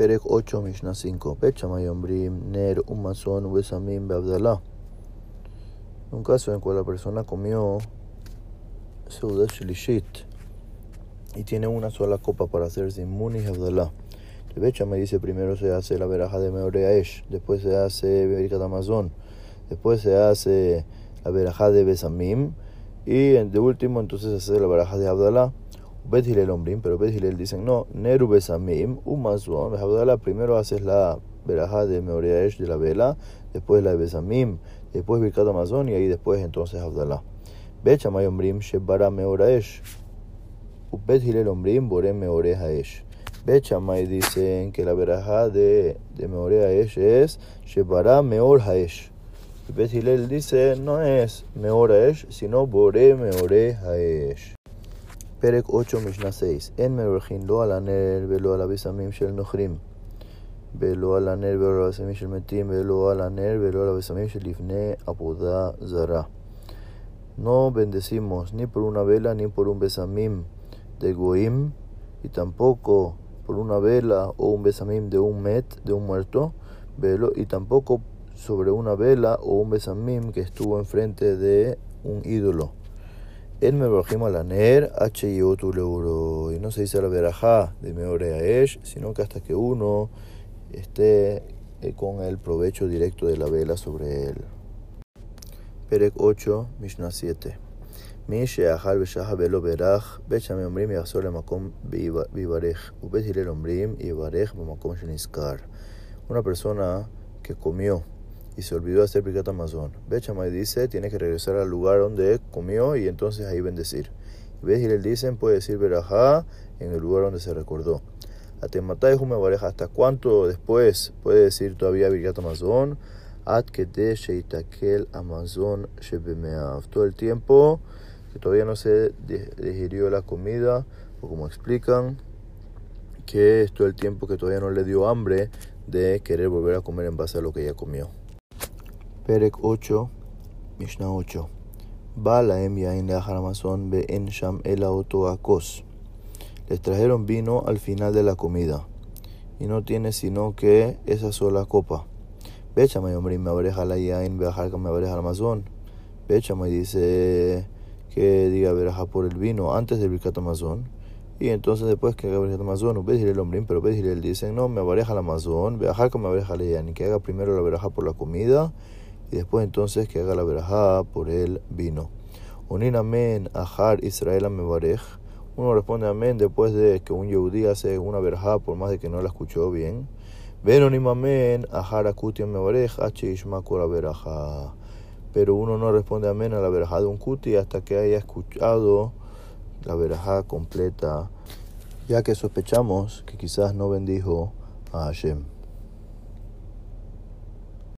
Perek 8, Mishnah 5. Bechamay Ombrim, Ner, Umazon, Ubesamim, Beabdalá. Un caso en cual la persona comió Seudat Shlishit y tiene una sola copa para hacer Zimun y Abdalá. El Bechamay dice primero se hace la veraja de Meoreaesh, después se hace Berikat Amazon, después se hace la veraja de Besamim y de último entonces se hace la veraja de Abdalá. Bet Hilel Ombrim, pero Bet dicen no, Neru Besamim, Abdalá, primero haces la veraja de Meoreaesh de la vela, después la de Besamim, después Birkat Amazon y ahí después entonces Abdalá. Bet Shamay Ombrim, Shebara Meoreaesh, Bet Hilel Ombrim, Bore Meoreaesh. Bet dicen que la veraja de, de Meoreaesh es Shebara Meor Haesh. Y dice no es Meoreaesh, sino Bore Meoreaesh. פרק 8 משנה 6 אין מברכין לא על הנר ולא על הבשמים של נוכרים ולא על הנר ולא על הבשמים של מתים ולא על הנר ולא על הבשמים של לפני עבודה זרה. No bendecimos ni por una vela ni por un besamim de goim y tampoco por una vela o un besamim de un met, de un muerto, velo, y tampoco sobre una vela o un besamim que estuvo enfrente de un ídolo. En Mebrahim Alaner, H y Y no se dice la verajá de Meoreaesh, sino que hasta que uno esté con el provecho directo de la vela sobre él. Perek 8, Mishnah 7. מי שאכל ושחה ולא ברך, בית שמי אומרים יחזור למקום ויברך, ובית הלל אומרים יברך במקום שנזכר. Una persona que comió y se olvidó hacer Birkat Amazon. Bet Shammai dice, tiene que regresar al lugar donde comió y entonces ahí bendecir. Bet Hillel dicen, puede decir Berajá en el lugar donde se recordó. Atematai Jume Bareja, ¿hasta cuánto después puede decir todavía Birkat Amazon? At Kete Sheitakel Amazon. Todo el tiempo que todavía no se digirió la comida, o como explican, que es todo el tiempo que todavía no le dio hambre de querer volver a comer en base a lo que ya comió. פרק 8, משנה 8. בא להם יין לאחר המזון ואין שם אלא אותו הכוס. Les trajeron vino al final de la comida y no tiene sino que esa sola copa. Bechamay hombre me abreja la yain, beajar que me abreja el amazón. Bechamay dice que diga veraja por el vino antes del Birkat Amazon. Y entonces después que haga Birkat Amazon, Ubed el hombre, pero Ubed el dicen, no, me abreja el Amazon, beajar que me abreja la yain, que haga primero la veraja por la comida y después entonces que haga la verajá por el vino. Unin amén, ajar Israel amebarej. Uno responde amén después de que un yehudí hace una verajá por más de que no la escuchó bien. Venonim amén, ajar akuti amebarej, h ishma la verajá. Pero uno no responde amén a la verajá de un kuti hasta que haya escuchado la verajá completa, ya que sospechamos que quizás no bendijo a Hashem.